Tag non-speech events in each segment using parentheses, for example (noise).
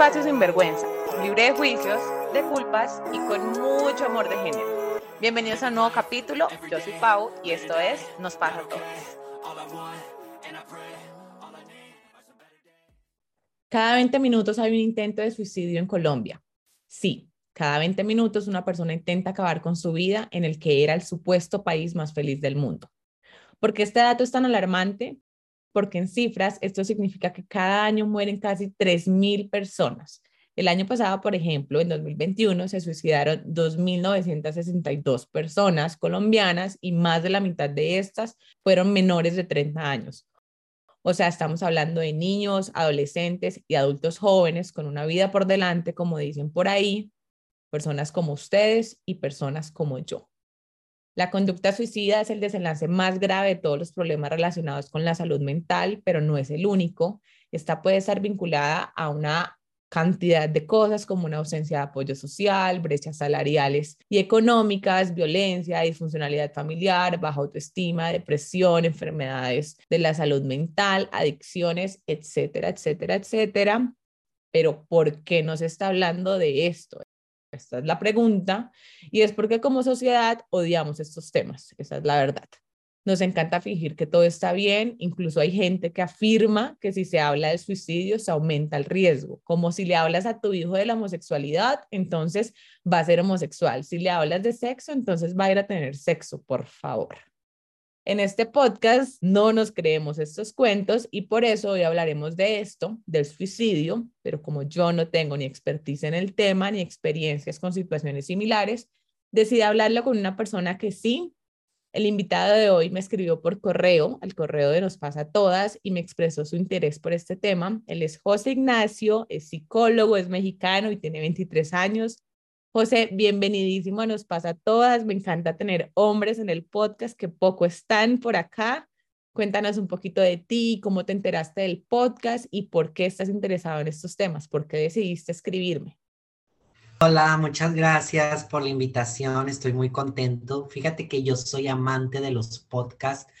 Espacio sin vergüenza, libre de juicios, de culpas y con mucho amor de género. Bienvenidos a un nuevo capítulo. Yo soy Pau y esto es Nos pasa a todos. Cada 20 minutos hay un intento de suicidio en Colombia. Sí, cada 20 minutos una persona intenta acabar con su vida en el que era el supuesto país más feliz del mundo. ¿Por qué este dato es tan alarmante? Porque en cifras esto significa que cada año mueren casi 3.000 personas. El año pasado, por ejemplo, en 2021, se suicidaron 2.962 personas colombianas y más de la mitad de estas fueron menores de 30 años. O sea, estamos hablando de niños, adolescentes y adultos jóvenes con una vida por delante, como dicen por ahí, personas como ustedes y personas como yo. La conducta suicida es el desenlace más grave de todos los problemas relacionados con la salud mental, pero no es el único. Esta puede estar vinculada a una cantidad de cosas como una ausencia de apoyo social, brechas salariales y económicas, violencia, disfuncionalidad familiar, baja autoestima, depresión, enfermedades de la salud mental, adicciones, etcétera, etcétera, etcétera. Pero ¿por qué no se está hablando de esto? Esta es la pregunta y es porque como sociedad odiamos estos temas, esa es la verdad. Nos encanta fingir que todo está bien, incluso hay gente que afirma que si se habla de suicidio se aumenta el riesgo, como si le hablas a tu hijo de la homosexualidad, entonces va a ser homosexual, si le hablas de sexo, entonces va a ir a tener sexo, por favor. En este podcast no nos creemos estos cuentos y por eso hoy hablaremos de esto, del suicidio, pero como yo no tengo ni expertise en el tema ni experiencias con situaciones similares, decidí hablarlo con una persona que sí el invitado de hoy me escribió por correo, al correo de Nos pasa a todas, y me expresó su interés por este tema. Él es José Ignacio, es psicólogo, es mexicano y tiene 23 años. José, bienvenidísimo Nos pasa a todas. Me encanta tener hombres en el podcast que poco están por acá. Cuéntanos un poquito de ti, cómo te enteraste del podcast y por qué estás interesado en estos temas, por qué decidiste escribirme. Hola, muchas gracias por la invitación. Estoy muy contento. Fíjate que yo soy amante de los podcasts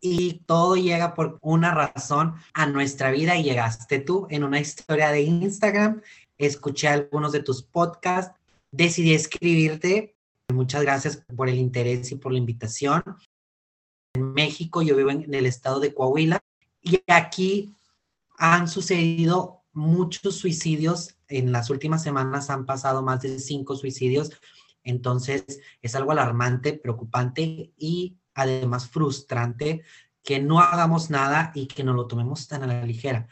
y todo llega por una razón a nuestra vida y llegaste tú en una historia de Instagram. Escuché algunos de tus podcasts, decidí escribirte. Muchas gracias por el interés y por la invitación. En México, yo vivo en el estado de Coahuila y aquí han sucedido muchos suicidios en las últimas semanas han pasado más de cinco suicidios, entonces es algo alarmante, preocupante y además frustrante que no hagamos nada y que no lo tomemos tan a la ligera.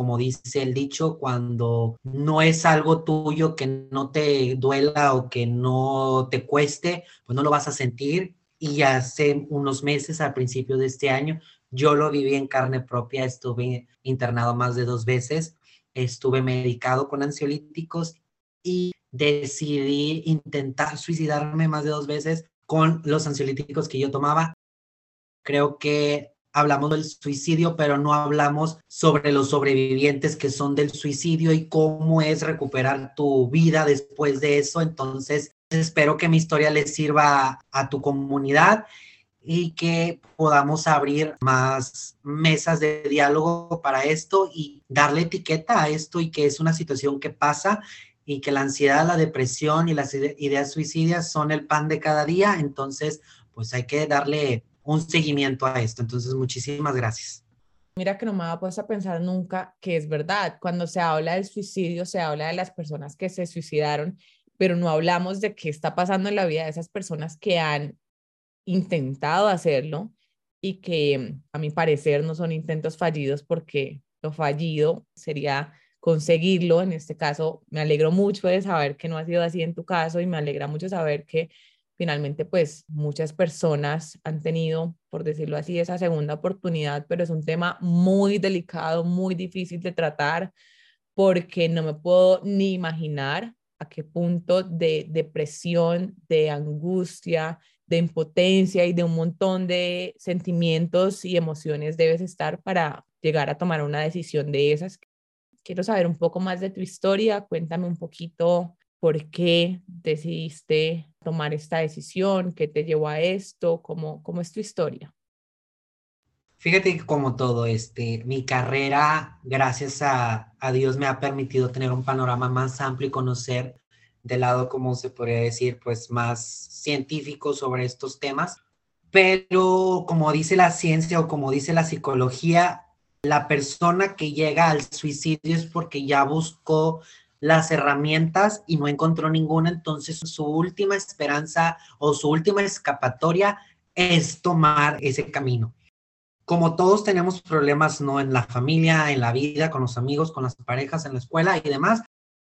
Como dice el dicho, cuando no es algo tuyo que no te duela o que no te cueste, pues no lo vas a sentir. Y hace unos meses, al principio de este año, yo lo viví en carne propia, estuve internado más de dos veces estuve medicado con ansiolíticos y decidí intentar suicidarme más de dos veces con los ansiolíticos que yo tomaba. Creo que hablamos del suicidio, pero no hablamos sobre los sobrevivientes que son del suicidio y cómo es recuperar tu vida después de eso. Entonces, espero que mi historia les sirva a tu comunidad y que podamos abrir más mesas de diálogo para esto y darle etiqueta a esto y que es una situación que pasa y que la ansiedad, la depresión y las ideas suicidas son el pan de cada día, entonces pues hay que darle un seguimiento a esto. Entonces, muchísimas gracias. Mira que no me ha puesto a pensar nunca que es verdad. Cuando se habla del suicidio, se habla de las personas que se suicidaron, pero no hablamos de qué está pasando en la vida de esas personas que han intentado hacerlo y que a mi parecer no son intentos fallidos porque lo fallido sería conseguirlo. En este caso, me alegro mucho de saber que no ha sido así en tu caso y me alegra mucho saber que finalmente pues muchas personas han tenido, por decirlo así, esa segunda oportunidad, pero es un tema muy delicado, muy difícil de tratar porque no me puedo ni imaginar a qué punto de depresión, de angustia, de impotencia y de un montón de sentimientos y emociones debes estar para llegar a tomar una decisión de esas. Quiero saber un poco más de tu historia, cuéntame un poquito por qué decidiste tomar esta decisión, qué te llevó a esto, cómo, cómo es tu historia. Fíjate que como todo, este, mi carrera, gracias a, a Dios, me ha permitido tener un panorama más amplio y conocer del lado, como se podría decir, pues más científico sobre estos temas. Pero como dice la ciencia o como dice la psicología, la persona que llega al suicidio es porque ya buscó las herramientas y no encontró ninguna, entonces su última esperanza o su última escapatoria es tomar ese camino. Como todos tenemos problemas, ¿no? En la familia, en la vida, con los amigos, con las parejas, en la escuela y demás,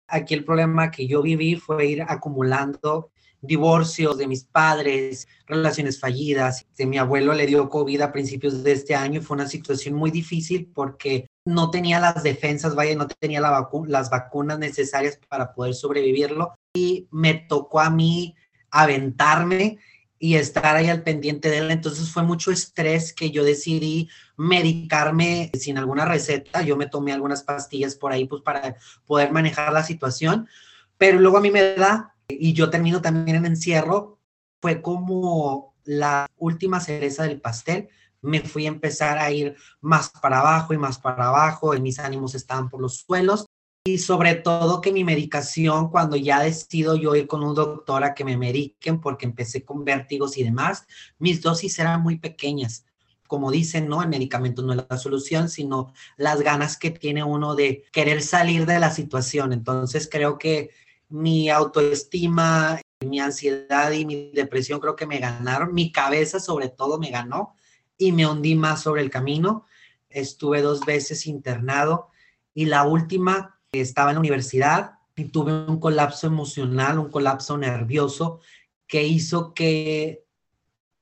aquí el problema que yo viví fue ir acumulando divorcios de mis padres, relaciones fallidas. De mi abuelo le dio COVID a principios de este año fue una situación muy difícil porque no tenía las defensas, vaya, no tenía las vacunas necesarias para poder sobrevivirlo. Y me tocó a mí aventarme y estar ahí al pendiente de él. Entonces fue mucho estrés que yo decidí medicarme sin alguna receta. Yo me tomé algunas pastillas por ahí pues para poder manejar la situación, pero luego a mí me da y yo termino también en encierro. Fue como la última cereza del pastel. Me fui a empezar a ir más para abajo y más para abajo, y mis ánimos estaban por los suelos y sobre todo que mi medicación, cuando ya decido yo ir con un doctor a que me mediquen, porque empecé con vértigos y demás, mis dosis eran muy pequeñas. Como dicen, no, el medicamento no es la solución, sino las ganas que tiene uno de querer salir de la situación. Entonces creo que mi autoestima, mi ansiedad y mi depresión creo que me ganaron. Mi cabeza sobre todo me ganó y me hundí más sobre el camino. Estuve dos veces internado y la última estaba en la universidad y tuve un colapso emocional, un colapso nervioso que hizo que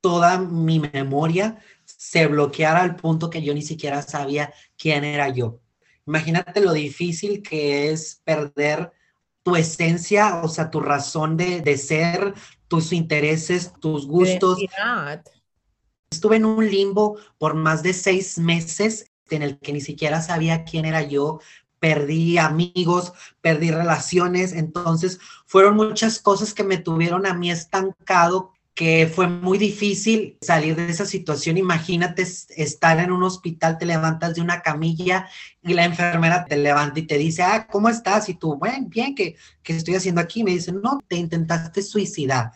toda mi memoria se bloqueara al punto que yo ni siquiera sabía quién era yo. Imagínate lo difícil que es perder tu esencia, o sea, tu razón de, de ser, tus intereses, tus gustos. Estuve en un limbo por más de seis meses en el que ni siquiera sabía quién era yo, perdí amigos, perdí relaciones, entonces fueron muchas cosas que me tuvieron a mí estancado que fue muy difícil salir de esa situación. Imagínate estar en un hospital, te levantas de una camilla y la enfermera te levanta y te dice, ah, ¿cómo estás? Y tú, bueno, bien, ¿qué, qué estoy haciendo aquí? Me dice, no, te intentaste suicidar.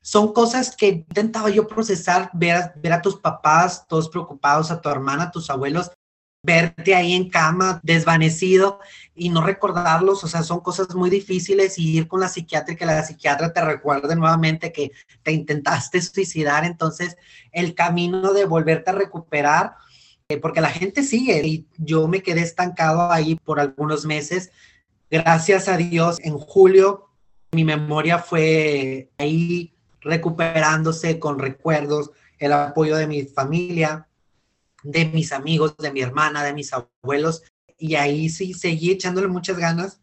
Son cosas que intentaba yo procesar, ver, ver a tus papás todos preocupados, a tu hermana, a tus abuelos, verte ahí en cama, desvanecido y no recordarlos, o sea, son cosas muy difíciles y ir con la psiquiatra y que la psiquiatra te recuerde nuevamente que te intentaste suicidar, entonces el camino de volverte a recuperar, eh, porque la gente sigue y yo me quedé estancado ahí por algunos meses. Gracias a Dios, en julio mi memoria fue ahí recuperándose con recuerdos, el apoyo de mi familia, de mis amigos, de mi hermana, de mis abuelos, y ahí sí seguí echándole muchas ganas.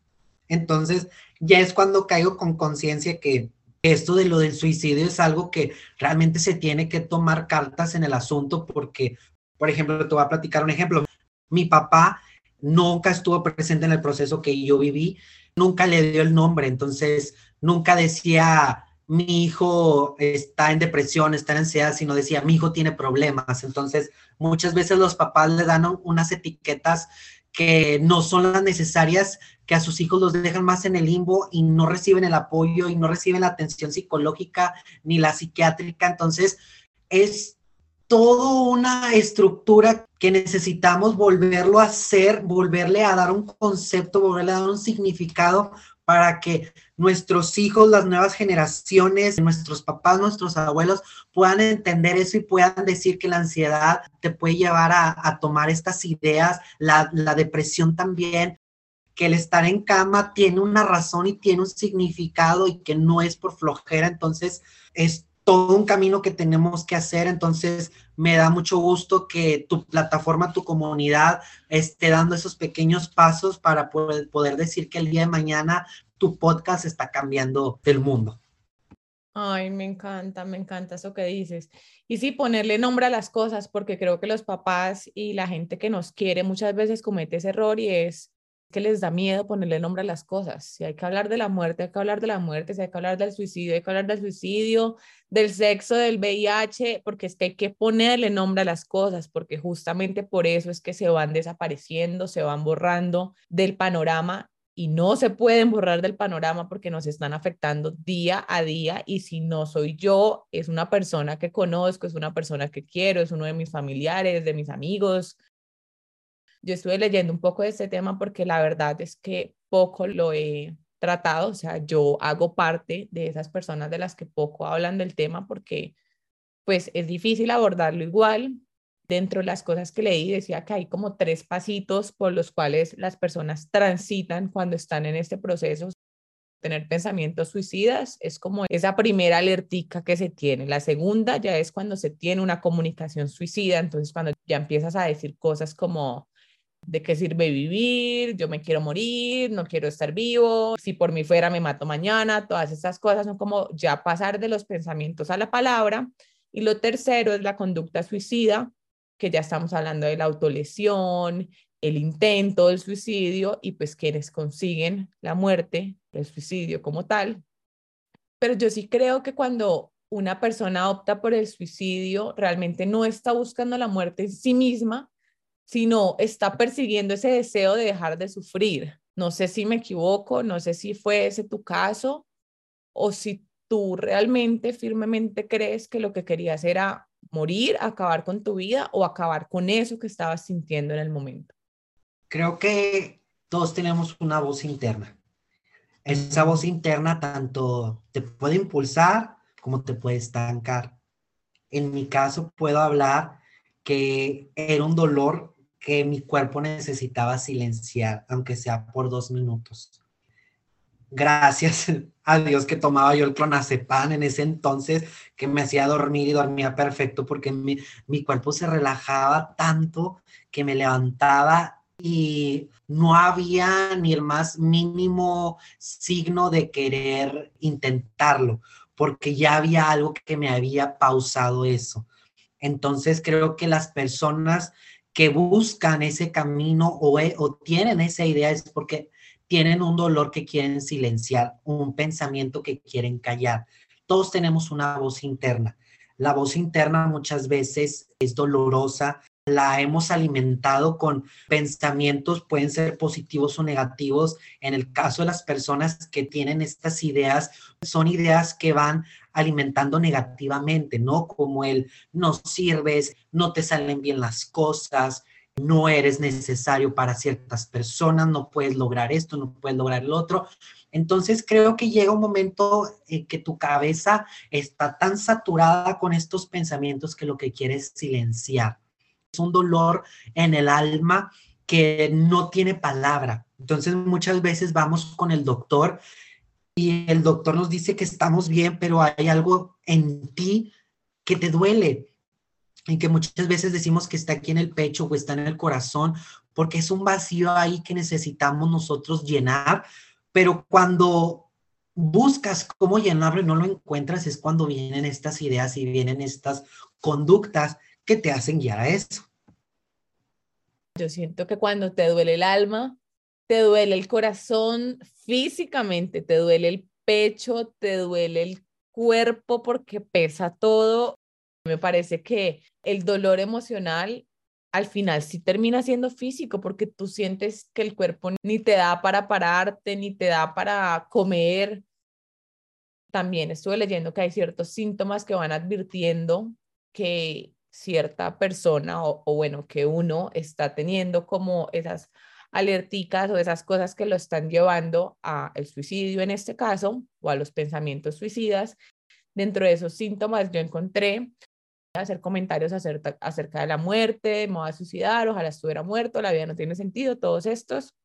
Entonces, ya es cuando caigo con conciencia que esto de lo del suicidio es algo que realmente se tiene que tomar cartas en el asunto porque, por ejemplo, te voy a platicar un ejemplo. Mi papá nunca estuvo presente en el proceso que yo viví, nunca le dio el nombre, entonces nunca decía mi hijo está en depresión, está en ansiedad, sino decía, mi hijo tiene problemas. Entonces, muchas veces los papás le dan unas etiquetas que no son las necesarias, que a sus hijos los dejan más en el limbo y no reciben el apoyo y no reciben la atención psicológica ni la psiquiátrica. Entonces, es toda una estructura que necesitamos volverlo a hacer, volverle a dar un concepto, volverle a dar un significado para que nuestros hijos, las nuevas generaciones, nuestros papás, nuestros abuelos puedan entender eso y puedan decir que la ansiedad te puede llevar a, tomar estas ideas, la, la depresión también, que el estar en cama tiene una razón y tiene un significado y que no es por flojera, entonces es todo un camino que tenemos que hacer, entonces me da mucho gusto que tu plataforma, tu comunidad esté dando esos pequeños pasos para poder, decir que el día de mañana tu podcast está cambiando el mundo. Ay, me encanta, me encanta eso que dices. Y sí, ponerle nombre a las cosas, porque creo que los papás y la gente que nos quiere muchas veces comete ese error y es que les da miedo ponerle nombre a las cosas. Si hay que hablar de la muerte, hay que hablar de la muerte, si hay que hablar del suicidio, hay que hablar del suicidio, del sexo, del VIH, porque es que hay que ponerle nombre a las cosas, porque justamente por eso es que se van desapareciendo, se van borrando del panorama y no se pueden borrar del panorama porque nos están afectando día a día y si no soy yo, es una persona que conozco, es una persona que quiero, es uno de mis familiares, de mis amigos, yo estuve leyendo un poco de este tema porque la verdad es que poco lo he tratado, o sea, yo hago parte de esas personas de las que poco hablan del tema porque pues es difícil abordarlo igual. Dentro de las cosas que leí decía que hay como tres pasitos por los cuales las personas transitan cuando están en este proceso. Tener pensamientos suicidas es como esa primera alertica que se tiene. La segunda ya es cuando se tiene una comunicación suicida, entonces cuando ya empiezas a decir cosas como de qué sirve vivir, yo me quiero morir, no quiero estar vivo, si por mí fuera me mato mañana, todas esas cosas son como ya pasar de los pensamientos a la palabra. Y lo tercero es la conducta suicida, que ya estamos hablando de la autolesión, el intento del suicidio y pues quienes consiguen la muerte, el suicidio como tal. Pero yo sí creo que cuando una persona opta por el suicidio, realmente no está buscando la muerte en sí misma, sino está persiguiendo ese deseo de dejar de sufrir. No sé si me equivoco, no sé si fue ese tu caso o si tú realmente firmemente crees que lo que querías era morir, acabar con tu vida o acabar con eso que estabas sintiendo en el momento. Creo que todos tenemos una voz interna. Esa voz interna tanto te puede impulsar como te puede estancar. En mi caso puedo hablar que era un dolor que mi cuerpo necesitaba silenciar, aunque sea por dos minutos. Gracias (laughs) a Dios que tomaba yo el clonazepam en ese entonces, que me hacía dormir y dormía perfecto porque mi, mi cuerpo se relajaba tanto que me levantaba y no había ni el más mínimo signo de querer intentarlo, porque ya había algo que me había pausado eso. Entonces creo que las personas que buscan ese camino o, e, o tienen esa idea es porque tienen un dolor que quieren silenciar, un pensamiento que quieren callar. Todos tenemos una voz interna. La voz interna muchas veces es dolorosa, la hemos alimentado con pensamientos, pueden ser positivos o negativos. En el caso de las personas que tienen estas ideas, son ideas que van alimentando negativamente, ¿no? Como el no sirves, no te salen bien las cosas, no eres necesario para ciertas personas, no puedes lograr esto, no puedes lograr el otro. Entonces creo que llega un momento en que tu cabeza está tan saturada con estos pensamientos que lo que quieres es silenciar. Es un dolor en el alma que no tiene palabra. Entonces muchas veces vamos con el doctor y el doctor nos dice que estamos bien, pero hay algo en ti que te duele y que muchas veces decimos que está aquí en el pecho o está en el corazón, porque es un vacío ahí que necesitamos nosotros llenar, pero cuando buscas cómo llenarlo y no lo encuentras, es cuando vienen estas ideas y vienen estas conductas que te hacen guiar a eso. Yo siento que cuando te duele el alma, te duele el corazón físicamente, te duele el pecho, te duele el cuerpo porque pesa todo. Me parece que el dolor emocional al final sí termina siendo físico porque tú sientes que el cuerpo ni te da para pararte, ni te da para comer. También estuve leyendo que hay ciertos síntomas que van advirtiendo que cierta persona o, o bueno, que uno está teniendo como esas alerticas o esas cosas que lo están llevando a el suicidio en este caso o a los pensamientos suicidas. Dentro de esos síntomas yo encontré hacer comentarios acerca, acerca de la muerte, me voy a suicidar, ojalá estuviera muerto, la vida no tiene sentido, todos estos.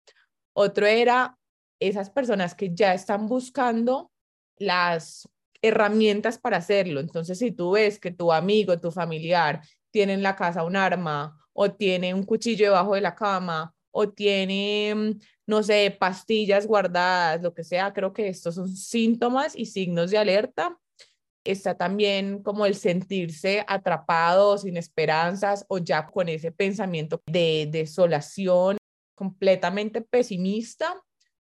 Otro era esas personas que ya están buscando las herramientas para hacerlo. Entonces, si tú ves que tu amigo, tu familiar tiene en la casa un arma o tiene un cuchillo debajo de la cama o tiene, mm, no sé, pastillas guardadas, lo que sea, creo que estos son síntomas y signos de alerta. Está también como el sentirse atrapado, sin esperanzas o ya con ese pensamiento de desolación completamente pesimista.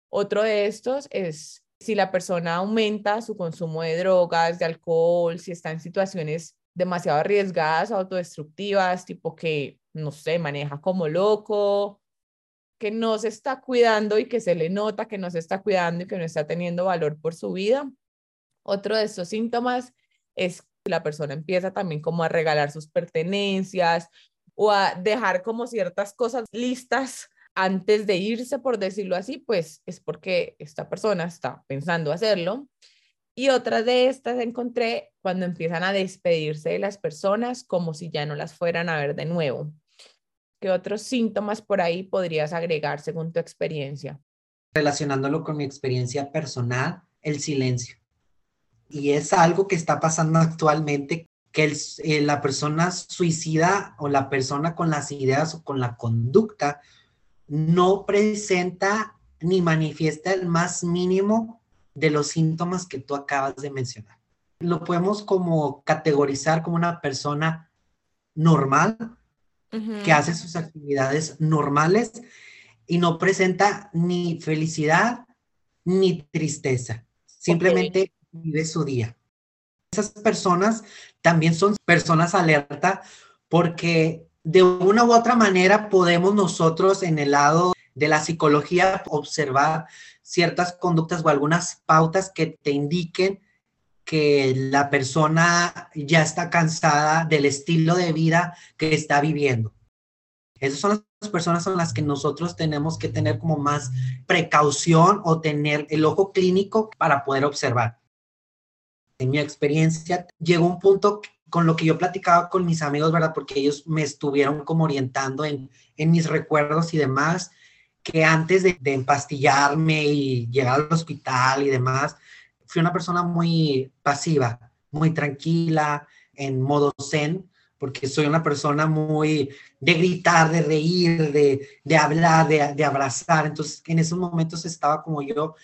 Otro de estos es si la persona aumenta su consumo de drogas, de alcohol, si está en situaciones demasiado arriesgadas, autodestructivas, tipo que, no sé, maneja como loco, que no se está cuidando y que se le nota que no se está cuidando y que no está teniendo valor por su vida. Otro de estos síntomas es que la persona empieza también como a regalar sus pertenencias o a dejar como ciertas cosas listas antes de irse, por decirlo así, pues es porque esta persona está pensando hacerlo. Y otras de estas encontré cuando empiezan a despedirse de las personas como si ya no las fueran a ver de nuevo. ¿Qué otros síntomas por ahí podrías agregar según tu experiencia? Relacionándolo con mi experiencia personal, el silencio. Y es algo que está pasando actualmente, que eh, la persona suicida o la persona con las ideas o con la conducta no presenta ni manifiesta el más mínimo de los síntomas que tú acabas de mencionar. Lo podemos como categorizar como una persona normal, que hace sus actividades normales y no presenta ni felicidad ni tristeza. Simplemente vive su día. Esas personas también son personas alerta porque de una u otra manera podemos nosotros en el lado de la psicología observar ciertas conductas o algunas pautas que te indiquen que la persona ya está cansada del estilo de vida que está viviendo. Esas son las personas son las que nosotros tenemos que tener como más precaución o tener el ojo clínico para poder observar. En mi experiencia, llegó un punto con lo que yo platicaba con mis amigos, ¿verdad? Porque ellos me estuvieron como orientando en, mis recuerdos y demás, que antes de, de empastillarme y llegar al hospital y demás, fui una persona muy pasiva, muy tranquila, en modo zen, porque soy una persona muy de gritar, de reír, de, de hablar, de, de, abrazar. Entonces, en esos momentos estaba como yo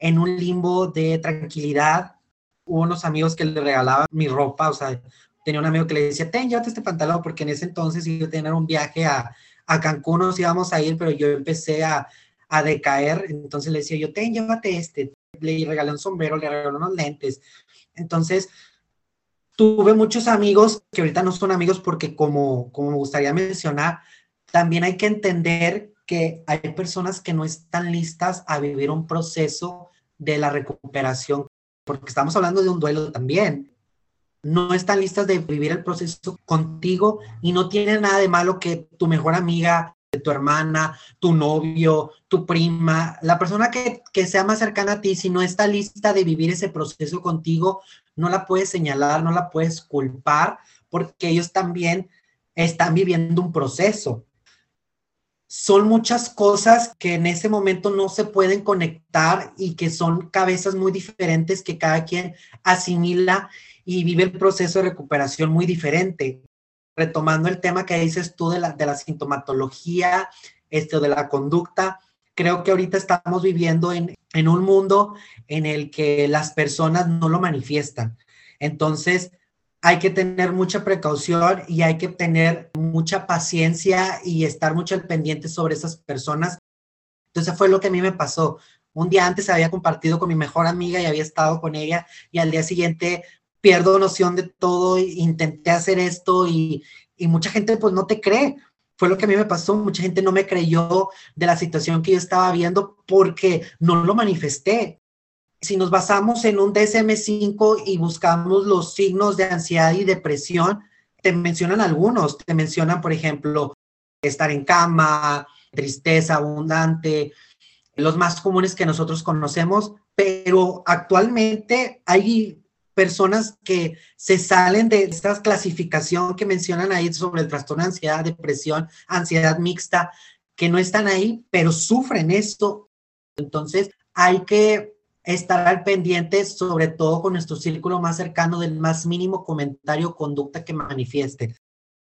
en un limbo de tranquilidad. Hubo unos amigos que le regalaban mi ropa, o sea, tenía un amigo que le decía, ten, llévate este pantalón, porque en ese entonces iba a tener un viaje a, a Cancún, nos íbamos a ir, pero yo empecé a, a decaer, entonces le decía yo, ten, llévate este, le regalé un sombrero, le regalé unos lentes, entonces tuve muchos amigos que ahorita no son amigos porque como, como me gustaría mencionar, también hay que entender que hay personas que no están listas a vivir un proceso de la recuperación, porque estamos hablando de un duelo también. No están listas de vivir el proceso contigo y no tiene nada de malo que tu mejor amiga, tu hermana, tu novio, tu prima, la persona que, que, sea más cercana a ti, si no está lista de vivir ese proceso contigo, no la puedes señalar, no la puedes culpar, porque ellos también están viviendo un proceso. Son muchas cosas que en ese momento no se pueden conectar y que son cabezas muy diferentes que cada quien asimila y vive el proceso de recuperación muy diferente. Retomando el tema que dices tú de la, de la sintomatología, este, de la conducta, creo que ahorita estamos viviendo en, en un mundo en el que las personas no lo manifiestan. Entonces, hay que tener mucha precaución y hay que tener mucha paciencia y estar mucho al pendiente sobre esas personas. Entonces fue lo que a mí me pasó. Un día antes había compartido con mi mejor amiga y había estado con ella y al día siguiente pierdo noción de todo, intenté hacer esto y, y mucha gente pues no te cree. Fue lo que a mí me pasó, mucha gente no me creyó de la situación que yo estaba viendo porque no lo manifesté. Si nos basamos en un DSM-5 y buscamos los signos de ansiedad y depresión, te mencionan algunos, te mencionan, por ejemplo, estar en cama, tristeza abundante, los más comunes que nosotros conocemos, pero actualmente hay personas que se salen de esta clasificación que mencionan ahí sobre el trastorno de ansiedad, depresión, ansiedad mixta, que no están ahí, pero sufren esto. Entonces, hay que estar al pendiente, sobre todo con nuestro círculo más cercano, del más mínimo comentario o conducta que manifieste.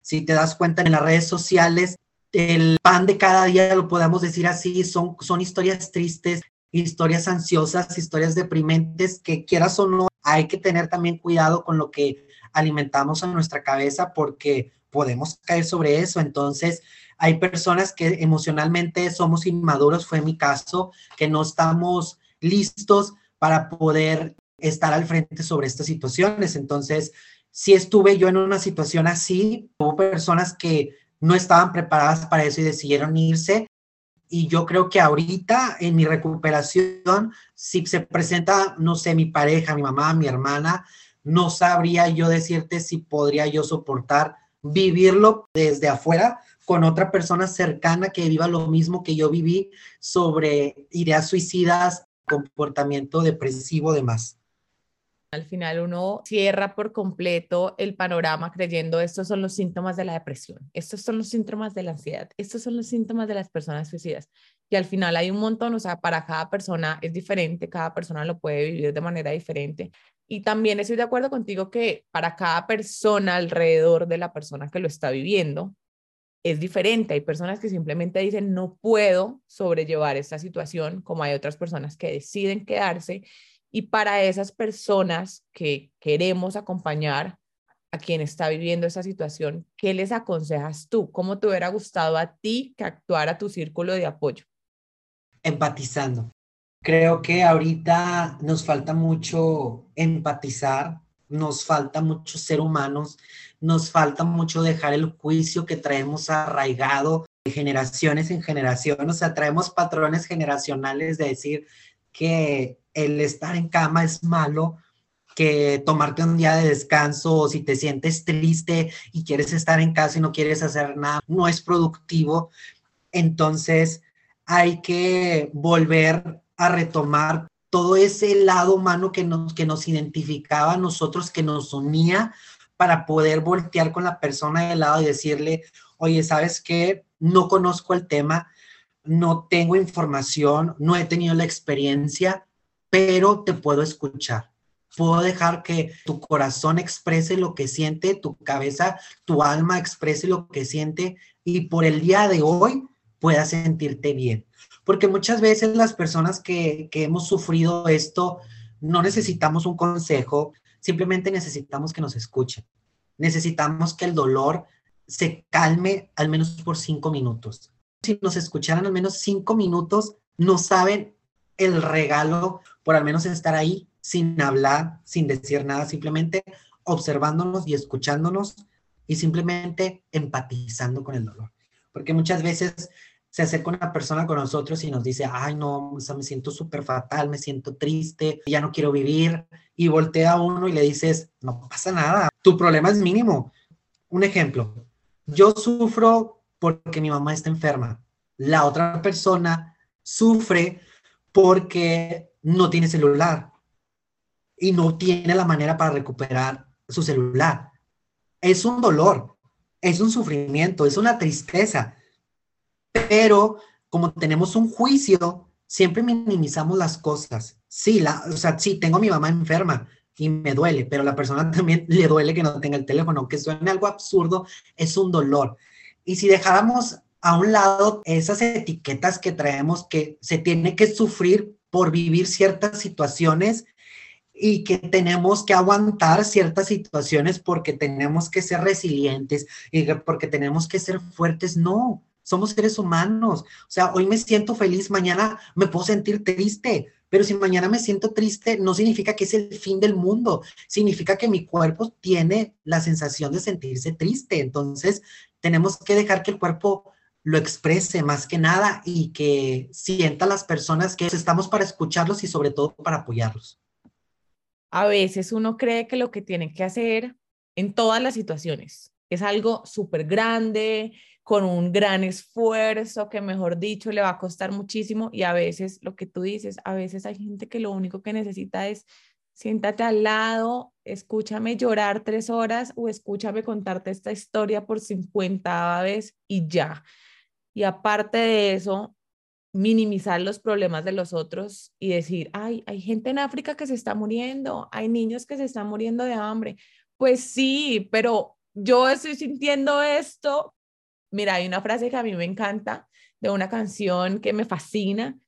Si te das cuenta en las redes sociales, el pan de cada día, lo podemos decir así, son, son historias tristes, historias ansiosas, historias deprimentes, que quieras o no, hay que tener también cuidado con lo que alimentamos en nuestra cabeza porque podemos caer sobre eso. Entonces, hay personas que emocionalmente somos inmaduros, fue mi caso, que no estamos listos para poder estar al frente sobre estas situaciones. Entonces, si estuve yo en una situación así, hubo personas que no estaban preparadas para eso y decidieron irse. Y yo creo que ahorita en mi recuperación, si se presenta, no sé, mi pareja, mi mamá, mi hermana, no sabría yo decirte si podría yo soportar vivirlo desde afuera con otra persona cercana que viva lo mismo que yo viví sobre ideas suicidas, comportamiento depresivo, demás. Al final uno cierra por completo el panorama creyendo estos son los síntomas de la depresión, estos son los síntomas de la ansiedad, estos son los síntomas de las personas suicidas. Y al final hay un montón, o sea, para cada persona es diferente, cada persona lo puede vivir de manera diferente. Y también estoy de acuerdo contigo que para cada persona alrededor de la persona que lo está viviendo es diferente. Hay personas que simplemente dicen no puedo sobrellevar esta situación, como hay otras personas que deciden quedarse y para esas personas que queremos acompañar a quien está viviendo esa situación, ¿qué les aconsejas tú? ¿Cómo te hubiera gustado a ti que actuara tu círculo de apoyo? Empatizando. Creo que ahorita nos falta mucho empatizar, nos falta mucho ser humanos, nos falta mucho dejar el juicio que traemos arraigado de generaciones en generación, o sea, traemos patrones generacionales de decir que el estar en cama es malo, que tomarte un día de descanso o si te sientes triste y quieres estar en casa y no quieres hacer nada, no es productivo. Entonces hay que volver a retomar todo ese lado humano que nos, que nos identificaba a nosotros, que nos unía para poder voltear con la persona de lado y decirle, oye, ¿sabes qué? No conozco el tema, no tengo información, no he tenido la experiencia, pero te puedo escuchar. Puedo dejar que tu corazón exprese lo que siente, tu cabeza, tu alma exprese lo que siente y por el día de hoy puedas sentirte bien. Porque muchas veces las personas que, que hemos sufrido esto no necesitamos un consejo, simplemente necesitamos que nos escuchen. Necesitamos que el dolor se calme al menos por cinco minutos. Nos escucharan al menos cinco minutos, no saben el regalo por al menos estar ahí sin hablar, sin decir nada, simplemente observándonos y escuchándonos y simplemente empatizando con el dolor. Porque muchas veces se acerca una persona con nosotros y nos dice, ay no, me siento súper fatal, me siento triste, ya no quiero vivir. Y voltea a uno y le dices, no pasa nada, tu problema es mínimo. Un ejemplo, yo sufro porque mi mamá está enferma. La otra persona sufre porque no tiene celular y no tiene la manera para recuperar su celular. Es un dolor, es un sufrimiento, es una tristeza. Pero como tenemos un juicio, siempre minimizamos las cosas. Sí, la, o sea, sí, tengo a mi mamá enferma y me duele, pero a la persona (laughs) también le duele que no tenga el teléfono, que suene algo absurdo, es un dolor. Y si dejáramos a un lado esas etiquetas que traemos que se tiene que sufrir por vivir ciertas situaciones y que tenemos que aguantar ciertas situaciones porque tenemos que ser resilientes y porque tenemos que ser fuertes. No, somos seres humanos. O sea, hoy me siento feliz, mañana me puedo sentir triste, pero si mañana me siento triste, no significa que es el fin del mundo, significa que mi cuerpo tiene la sensación de sentirse triste. Entonces, tenemos que dejar que el cuerpo lo exprese más que nada y que sienta las personas que estamos para escucharlos y sobre todo para apoyarlos. A veces uno cree que lo que tiene que hacer en todas las situaciones, es algo súper grande, con un gran esfuerzo que, mejor dicho, le va a costar muchísimo y a veces, lo que tú dices, a veces hay gente que lo único que necesita es siéntate al lado, escúchame llorar tres horas o escúchame contarte esta historia por 50 veces y ya. Y aparte de eso, minimizar los problemas de los otros y decir, ay, hay gente en África que se está muriendo, hay niños que se están muriendo de hambre. Pues sí, pero yo estoy sintiendo esto. Mira, hay una frase que a mí me encanta de una canción que me fascina,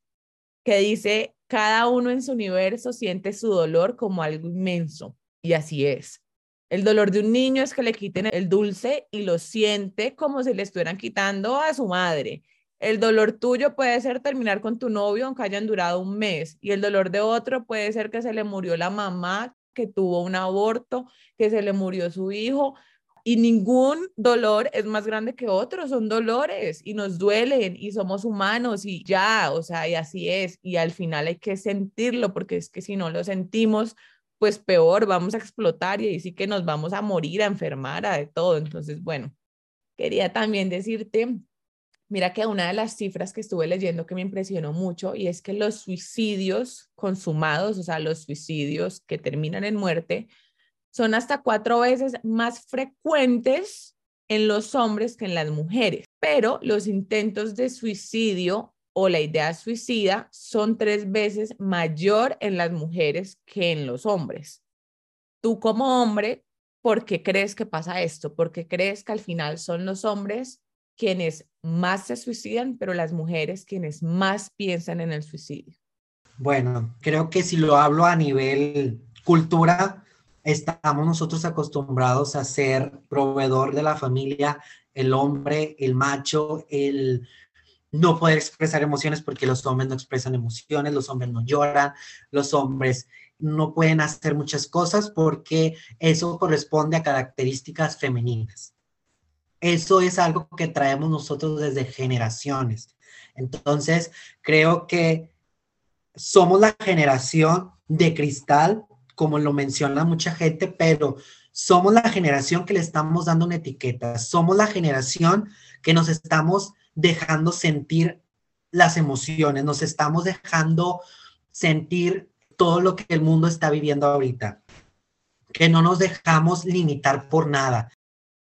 que dice, cada uno en su universo siente su dolor como algo inmenso. Y así es. El dolor de un niño es que le quiten el dulce y lo siente como si le estuvieran quitando a su madre. El dolor tuyo puede ser terminar con tu novio aunque hayan durado un mes y el dolor de otro puede ser que se le murió la mamá, que tuvo un aborto, que se le murió su hijo y ningún dolor es más grande que otro, son dolores y nos duelen y somos humanos y ya, o sea, y así es y al final hay que sentirlo porque es que si no lo sentimos, pues peor, vamos a explotar y ahí que nos vamos a morir, a enfermar, a de todo. Entonces, bueno, quería también decirte Mira que una de las cifras que estuve leyendo que me impresionó mucho y es que los suicidios consumados, o sea, los suicidios que terminan en muerte, son hasta cuatro veces más frecuentes en los hombres que en las mujeres. Pero los intentos de suicidio o la idea suicida son tres veces mayor en las mujeres que en los hombres. Tú como hombre, ¿por qué crees que pasa esto? ¿Por qué crees que al final son los hombres quienes más se suicidan, pero las mujeres quienes más piensan en el suicidio. Bueno, creo que si lo hablo a nivel cultura, estamos nosotros acostumbrados a ser proveedor de la familia, el hombre, el macho, el no poder expresar emociones porque los hombres no expresan emociones, los hombres no lloran, los hombres no pueden hacer muchas cosas porque eso corresponde a características femeninas. Eso es algo que traemos nosotros desde generaciones. Entonces, creo que somos la generación de cristal, como lo menciona mucha gente, pero somos la generación que le estamos dando una etiqueta. Somos la generación que nos estamos dejando sentir las emociones, nos estamos dejando sentir todo lo que el mundo está viviendo ahorita, que no nos dejamos limitar por nada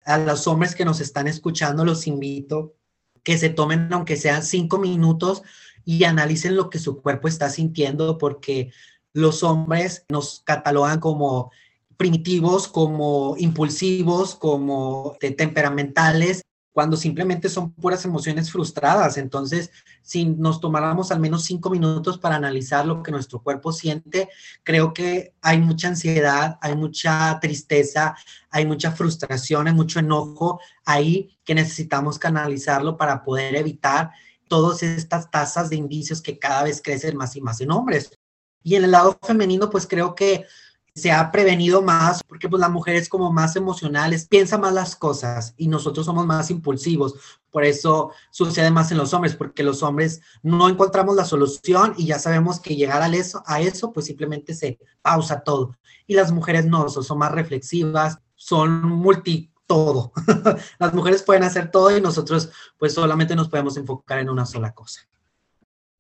a los hombres que nos están escuchando, los invito que se tomen, aunque sean cinco minutos, y analicen lo que su cuerpo está sintiendo, porque los hombres nos catalogan como primitivos, como impulsivos, como temperamentales, cuando simplemente son puras emociones frustradas. Entonces, si nos tomáramos al menos cinco minutos para analizar lo que nuestro cuerpo siente, creo que hay mucha ansiedad, hay mucha tristeza, hay mucha frustración, hay mucho enojo ahí que necesitamos canalizarlo para poder evitar todas estas tasas de indicios que cada vez crecen más y más en hombres. Y en el lado femenino, pues creo que se ha prevenido más porque pues la mujer es como más emocional, piensa más las cosas y nosotros somos más impulsivos. Por eso sucede más en los hombres, porque los hombres no encontramos la solución y ya sabemos que llegar a eso, a eso pues simplemente se pausa todo. Y las mujeres no, son más reflexivas, son multi todo. (laughs) las mujeres pueden hacer todo y nosotros pues solamente nos podemos enfocar en una sola cosa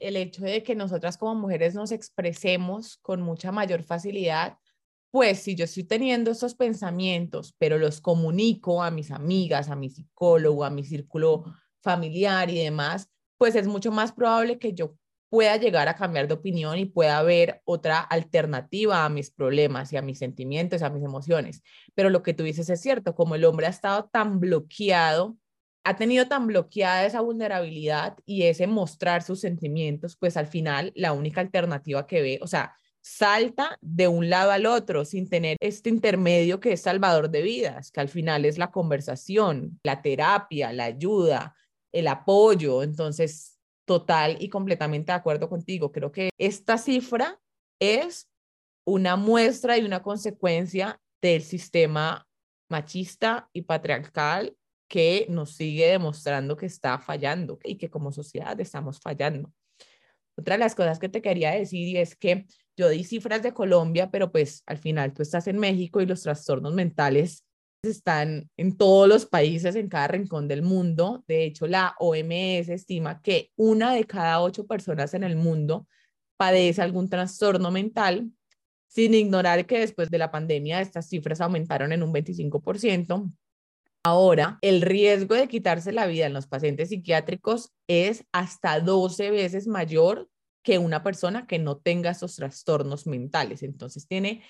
el hecho de que nosotras como mujeres nos expresemos con mucha mayor facilidad pues si yo estoy teniendo estos pensamientos, pero los comunico a mis amigas, a mi psicólogo, a mi círculo familiar y demás, pues es mucho más probable que yo pueda llegar a cambiar de opinión y pueda ver otra alternativa a mis problemas y a mis sentimientos, a mis emociones. Pero lo que tú dices es cierto, como el hombre ha estado tan bloqueado, ha tenido tan bloqueada esa vulnerabilidad y ese mostrar sus sentimientos, pues al final la única alternativa que ve, o sea, salta de un lado al otro sin tener este intermedio que es salvador de vidas, que al final es la conversación, la terapia, la ayuda, el apoyo. Entonces, total y completamente de acuerdo contigo. Creo que esta cifra es una muestra y una consecuencia del sistema machista y patriarcal que nos sigue demostrando que está fallando y que como sociedad estamos fallando. Otra de las cosas que te quería decir es que yo di cifras de Colombia, pero pues al final tú estás en México y los trastornos mentales están en todos los países, en cada rincón del mundo. De hecho, la OMS estima que una de cada ocho personas en el mundo padece algún trastorno mental, sin ignorar que después de la pandemia estas cifras aumentaron en un 25%. Ahora, el riesgo de quitarse la vida en los pacientes psiquiátricos es hasta 12 veces mayor que una persona que no tenga esos trastornos mentales. Entonces, tiene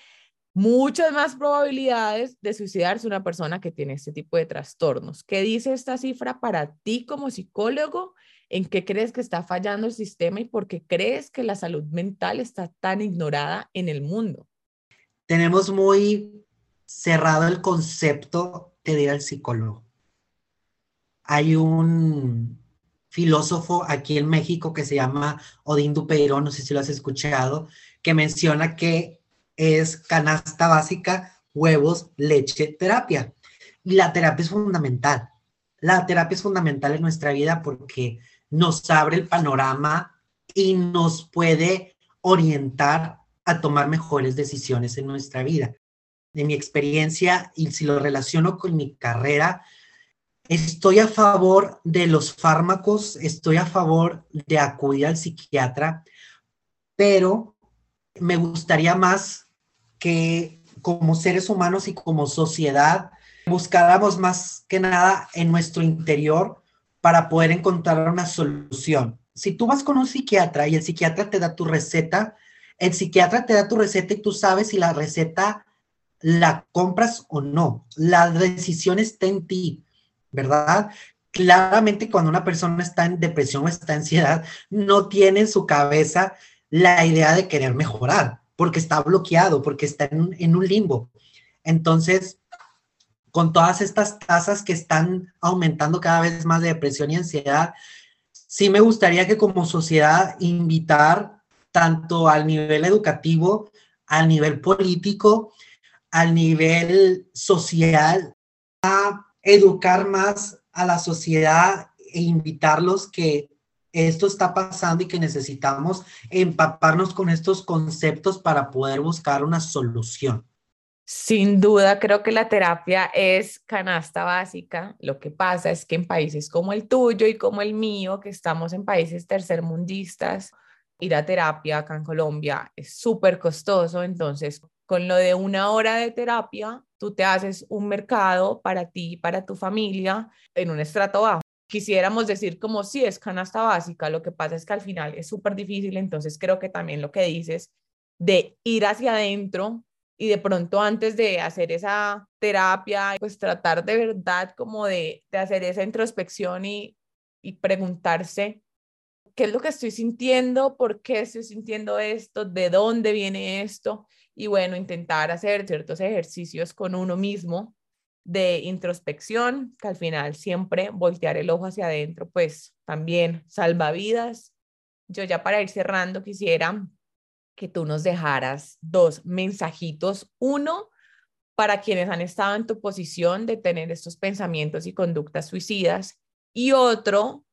muchas más probabilidades de suicidarse una persona que tiene este tipo de trastornos. ¿Qué dice esta cifra para ti como psicólogo? ¿En qué crees que está fallando el sistema y por qué crees que la salud mental está tan ignorada en el mundo? Tenemos muy cerrado el concepto de ir al psicólogo. Hay un filósofo aquí en México que se llama Odín Dupeirón, no sé si lo has escuchado, que menciona que es canasta básica, huevos, leche, terapia. Y la terapia es fundamental. La terapia es fundamental en nuestra vida porque nos abre el panorama y nos puede orientar a tomar mejores decisiones en nuestra vida. De mi experiencia, y si lo relaciono con mi carrera, estoy a favor de los fármacos, estoy a favor de acudir al psiquiatra, pero me gustaría más que como seres humanos y como sociedad buscáramos más que nada en nuestro interior para poder encontrar una solución. Si tú vas con un psiquiatra y el psiquiatra te da tu receta, el psiquiatra te da tu receta y tú sabes si la receta la compras o no. La decisión está en ti, ¿verdad? Claramente cuando una persona está en depresión o está en ansiedad, no tiene en su cabeza la idea de querer mejorar porque está bloqueado, porque está en un, limbo. Entonces, con todas estas tasas que están aumentando cada vez más de depresión y ansiedad, sí me gustaría que como sociedad invitar tanto al nivel educativo, al nivel político, al nivel social, a educar más a la sociedad e invitarlos que esto está pasando y que necesitamos empaparnos con estos conceptos para poder buscar una solución. Sin duda, creo que la terapia es canasta básica. Lo que pasa es que en países como el tuyo y como el mío, que estamos en países tercermundistas, ir a terapia acá en Colombia es súper costoso. Entonces, con lo de una hora de terapia, tú te haces un mercado para ti, para tu familia, en un estrato bajo. Quisiéramos decir como si es canasta básica, lo que pasa es que al final es súper difícil, entonces creo que también lo que dices de ir hacia adentro y de pronto antes de hacer esa terapia, pues tratar de verdad como de, de hacer esa introspección y, y preguntarse qué es lo que estoy sintiendo, por qué estoy sintiendo esto, de dónde viene esto y bueno, intentar hacer ciertos ejercicios con uno mismo de introspección, que al final siempre voltear el ojo hacia adentro, pues también salva vidas. Yo ya para ir cerrando quisiera que tú nos dejaras dos mensajitos. Uno, para quienes han estado en tu posición de tener estos pensamientos y conductas suicidas. Y otro,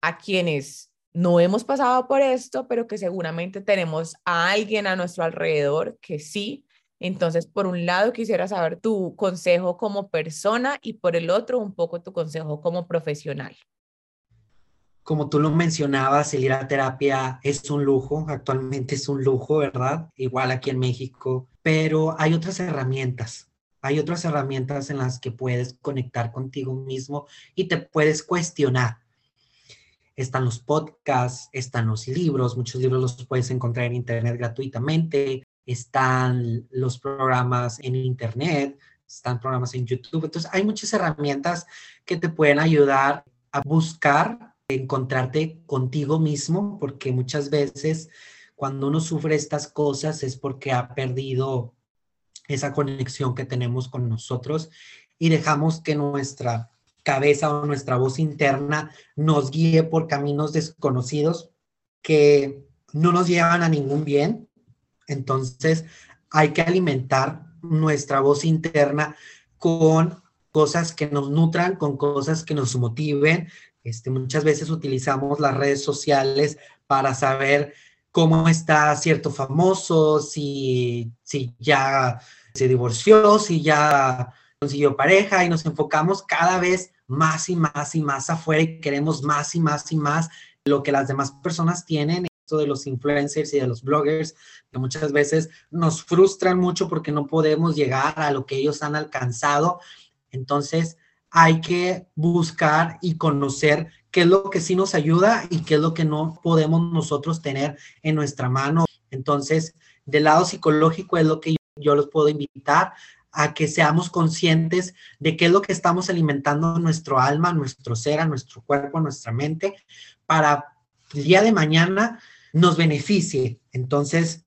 a quienes no hemos pasado por esto, pero que seguramente tenemos a alguien a nuestro alrededor que sí entonces, por un lado, quisiera saber tu consejo como persona y por el otro, un poco tu consejo como profesional. Como tú lo mencionabas, el ir a terapia es un lujo, actualmente es un lujo, ¿verdad? Igual aquí en México, pero hay otras herramientas, hay otras herramientas en las que puedes conectar contigo mismo y te puedes cuestionar. Están los podcasts, están los libros, muchos libros los puedes encontrar en internet gratuitamente, están los programas en Internet, están programas en YouTube. Entonces, hay muchas herramientas que te pueden ayudar a buscar, encontrarte contigo mismo, porque muchas veces cuando uno sufre estas cosas es porque ha perdido esa conexión que tenemos con nosotros y dejamos que nuestra cabeza o nuestra voz interna nos guíe por caminos desconocidos que no nos llevan a ningún bien entonces, hay que alimentar nuestra voz interna con cosas que nos nutran, con cosas que nos motiven. Este, muchas veces utilizamos las redes sociales para saber cómo está cierto famoso, si, si ya se divorció, si ya consiguió pareja y nos enfocamos cada vez más y más y más afuera y queremos más y más y más lo que las demás personas tienen esto de los influencers y de los bloggers, que muchas veces nos frustran mucho porque no podemos llegar a lo que ellos han alcanzado. Entonces, hay que buscar y conocer qué es lo que sí nos ayuda y qué es lo que no podemos nosotros tener en nuestra mano. Entonces, del lado psicológico es lo que yo, los puedo invitar a que seamos conscientes de qué es lo que estamos alimentando nuestro alma, nuestro ser, a nuestro cuerpo, nuestra mente, para el día de mañana nos beneficie. Entonces,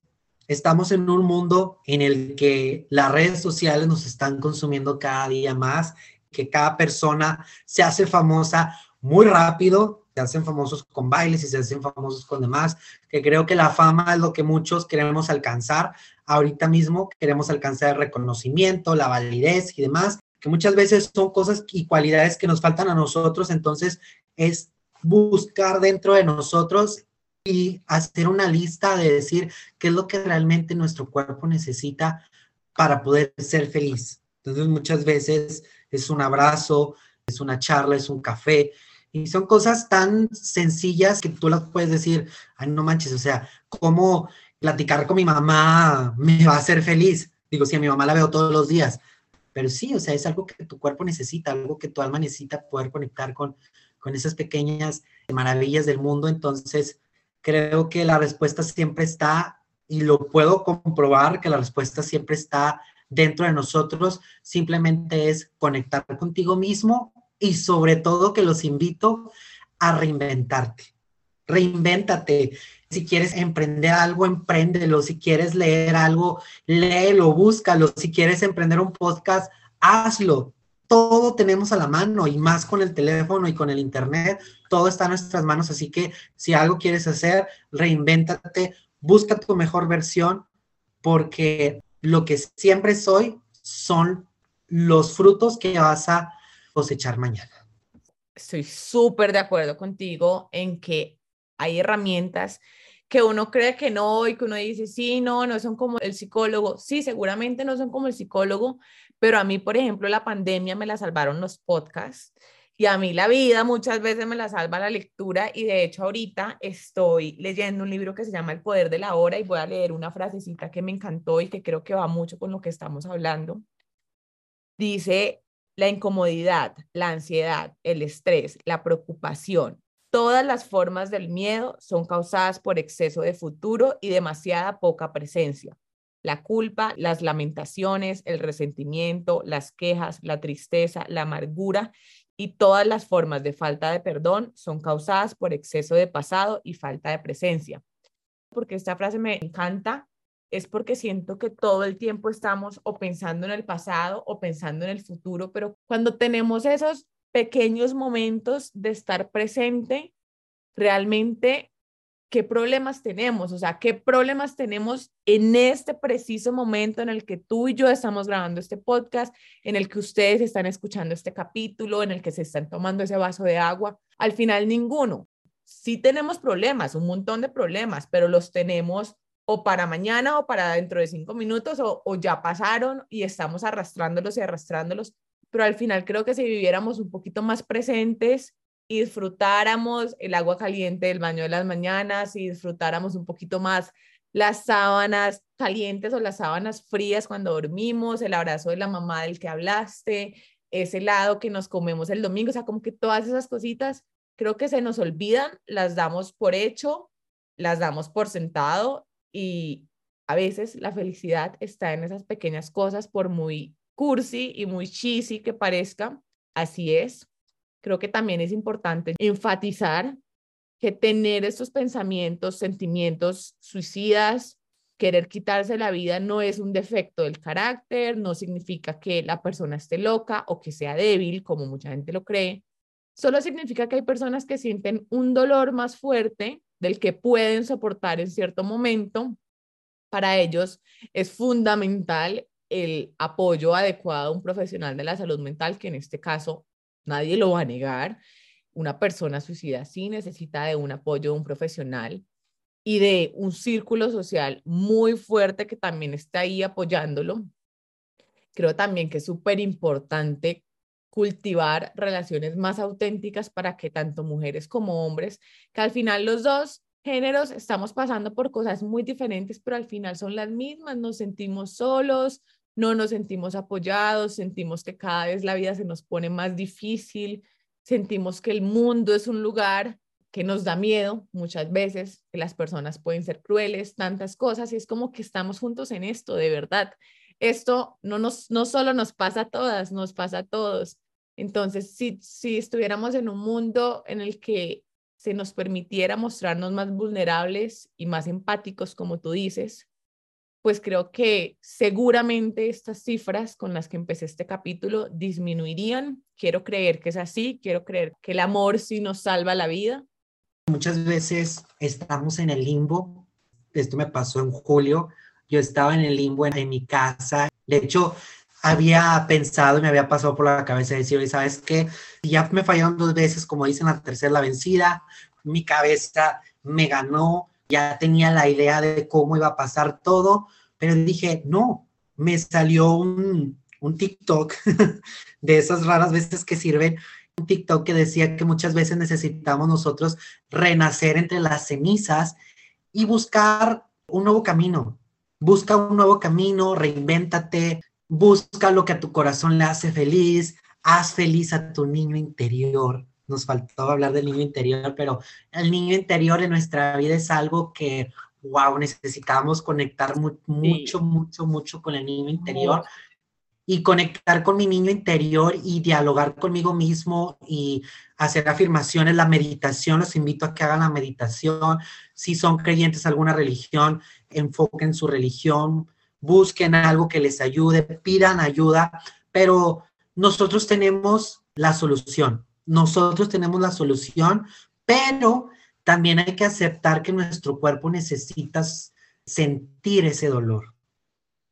estamos en un mundo en el que las redes sociales nos están consumiendo cada día más, que cada persona se hace famosa muy rápido, hacen famosos con bailes y se hacen famosos con demás, que creo que la fama es lo que muchos queremos alcanzar. Ahorita mismo queremos alcanzar el reconocimiento, la validez y demás, que muchas veces son cosas y cualidades que nos faltan a nosotros, entonces es buscar dentro de nosotros y hacer una lista de decir qué es lo que realmente nuestro cuerpo necesita para poder ser feliz. Entonces muchas veces es un abrazo, es una charla, es un café. Y son cosas tan sencillas que tú las puedes decir, ay, no manches, o sea, ¿cómo platicar con mi mamá me va a hacer feliz? Digo, si a mi mamá la veo todos los días. Pero sí, o sea, es algo que tu cuerpo necesita, algo que tu alma necesita poder conectar con, con esas pequeñas maravillas del mundo. Entonces, creo que la respuesta siempre está, y lo puedo comprobar, que la respuesta siempre está dentro de nosotros, simplemente es conectar contigo mismo y sobre todo que los invito a reinventarte. Reinvéntate. Si quieres emprender algo, empréndelo. Si quieres leer algo, léelo, búscalo. Si quieres emprender un podcast, hazlo. Todo tenemos a la mano y más con el teléfono y con el internet todo está en nuestras manos, así que si algo quieres hacer, reinvéntate, busca tu mejor versión, porque lo que siempre soy son los frutos que vas a cosechar mañana. Estoy súper de acuerdo contigo en que hay herramientas que uno cree que no y que uno dice, sí, no, no son como el psicólogo. Sí, seguramente no son como el psicólogo, pero a mí, por ejemplo, la pandemia me la salvaron los podcasts y a mí la vida muchas veces me la salva la lectura y de hecho ahorita estoy leyendo un libro que se llama El Poder de la Hora y voy a leer una frasecita que me encantó y que creo que va mucho con lo que estamos hablando. Dice, la incomodidad, la ansiedad, el estrés, la preocupación, todas las formas del miedo son causadas por exceso de futuro y demasiada poca presencia. La culpa, las lamentaciones, el resentimiento, las quejas, la tristeza, la amargura y todas las formas de falta de perdón son causadas por exceso de pasado y falta de presencia. Porque esta frase me encanta, es porque siento que todo el tiempo estamos o pensando en el pasado o pensando en el futuro, pero cuando tenemos esos pequeños momentos de estar presente, realmente qué problemas tenemos, o sea, qué problemas tenemos en este preciso momento en el que tú y yo estamos grabando este podcast, en el que ustedes están escuchando este capítulo, en el que se están tomando ese vaso de agua. Al final, ninguno. Sí tenemos problemas, un montón de problemas, pero los tenemos o para mañana o para dentro de cinco minutos o, ya pasaron y estamos arrastrándolos y arrastrándolos. Pero al final creo que si viviéramos un poquito más presentes y disfrutáramos el agua caliente del baño de las mañanas y disfrutáramos un poquito más las sábanas calientes o las sábanas frías cuando dormimos, el abrazo de la mamá del que hablaste, ese helado que nos comemos el domingo, o sea, como que todas esas cositas creo que se nos olvidan, las damos por hecho, las damos por sentado y a veces la felicidad está en esas pequeñas cosas, por muy cursi y muy cheesy que parezca, así es, creo que también es importante enfatizar que tener estos pensamientos, sentimientos suicidas, querer quitarse la vida no es un defecto del carácter, no significa que la persona esté loca o que sea débil, como mucha gente lo cree. Solo significa que hay personas que sienten un dolor más fuerte del que pueden soportar en cierto momento. Para ellos es fundamental el apoyo adecuado a un profesional de la salud mental, que en este caso nadie lo va a negar. Una persona suicida sí necesita de un apoyo de un profesional y de un círculo social muy fuerte que también está ahí apoyándolo. creo también que es súper importante cultivar relaciones más auténticas para que tanto mujeres como hombres, que al final los dos géneros estamos pasando por cosas muy diferentes, pero al final son las mismas, nos sentimos solos, no nos sentimos apoyados, sentimos que cada vez la vida se nos pone más difícil, sentimos que el mundo es un lugar que nos da miedo muchas veces, que las personas pueden ser crueles, tantas cosas, y es como que estamos juntos en esto, de verdad. Esto no, nos, no solo nos pasa a todas, nos pasa a todos. Entonces, si, si estuviéramos en un mundo en el que se nos permitiera mostrarnos más vulnerables y más empáticos, como tú dices, pues creo que seguramente estas cifras con las que empecé este capítulo disminuirían. Quiero creer que es así, quiero creer que el amor sí nos salva la vida Muchas veces estamos en el limbo. Esto me pasó en julio. Yo estaba en el limbo en, mi casa. De hecho, había pensado y me había pasado por la cabeza decir, ¿sabes qué? Ya me fallaron dos veces, como dicen, la tercera la vencida. Mi cabeza me ganó. Ya tenía la idea de cómo iba a pasar todo, pero dije, no, me salió un, un TikTok (laughs) de esas raras veces que sirven un TikTok que decía que muchas veces necesitamos nosotros renacer entre las cenizas y buscar un nuevo camino. Busca un nuevo camino, reinvéntate, busca lo que a tu corazón le hace feliz, haz feliz a tu niño interior. Nos faltó hablar del niño interior, pero el niño interior en nuestra vida es algo que, wow, necesitamos conectar mucho, mucho, mucho con el niño interior y conectar con mi niño interior y dialogar conmigo mismo y hacer afirmaciones, la meditación, los invito a que hagan la meditación, si son creyentes alguna religión, enfoquen su religión, busquen algo que les ayude, pidan ayuda, pero nosotros tenemos la solución, nosotros tenemos la solución, pero también hay que aceptar que nuestro cuerpo necesita sentir ese dolor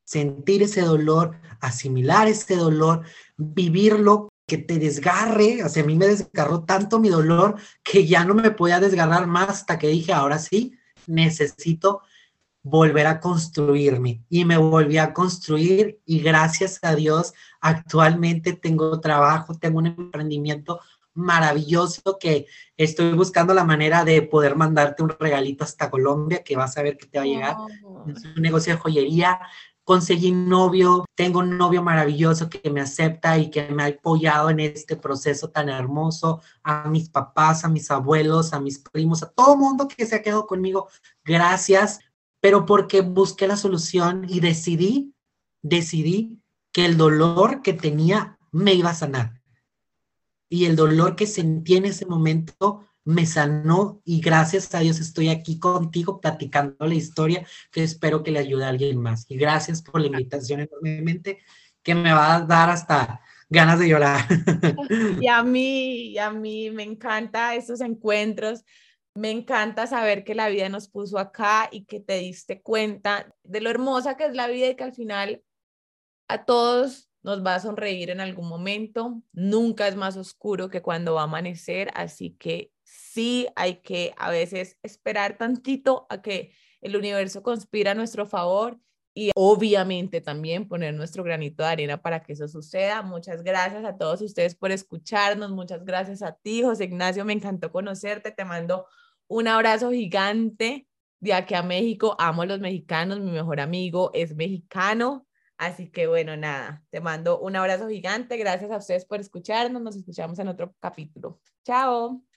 sentir ese dolor, asimilar ese dolor, vivirlo, que te desgarre. O a mí me desgarró tanto mi dolor que ya no me podía desgarrar más hasta que dije, ahora sí, necesito volver a construirme. Y me volví a construir y gracias a Dios actualmente tengo trabajo, tengo un emprendimiento maravilloso que estoy buscando la manera de poder mandarte un regalito hasta Colombia que vas a ver que te va a llegar. Es un negocio de joyería conseguí novio, tengo un novio maravilloso que me acepta y que me ha apoyado en este proceso tan hermoso, a mis papás, a mis abuelos, a mis primos, a todo mundo que se ha quedado conmigo, gracias, pero porque busqué la solución y decidí, decidí que el dolor que tenía me iba a sanar. Y el dolor que sentí en ese momento me sanó y gracias a Dios estoy aquí contigo platicando la historia que espero que le ayude a alguien más. Y gracias por la invitación enormemente que me va a dar hasta ganas de llorar. (laughs) Y a mí, y a mí me encanta esos encuentros. Me encanta saber que la vida nos puso acá y que te diste cuenta de lo hermosa que es la vida y que al final a todos nos va a sonreír en algún momento. Nunca es más oscuro que cuando va a amanecer, así que sí hay que a veces esperar tantito a que el universo conspira a nuestro favor y obviamente también poner nuestro granito de arena para que eso suceda. Muchas gracias a todos ustedes por escucharnos, muchas gracias a ti, José Ignacio, me encantó conocerte, te mando un abrazo gigante de aquí a México, amo a los mexicanos, mi mejor amigo es mexicano, así que bueno, nada, te mando un abrazo gigante, gracias a ustedes por escucharnos, nos escuchamos en otro capítulo. Chao.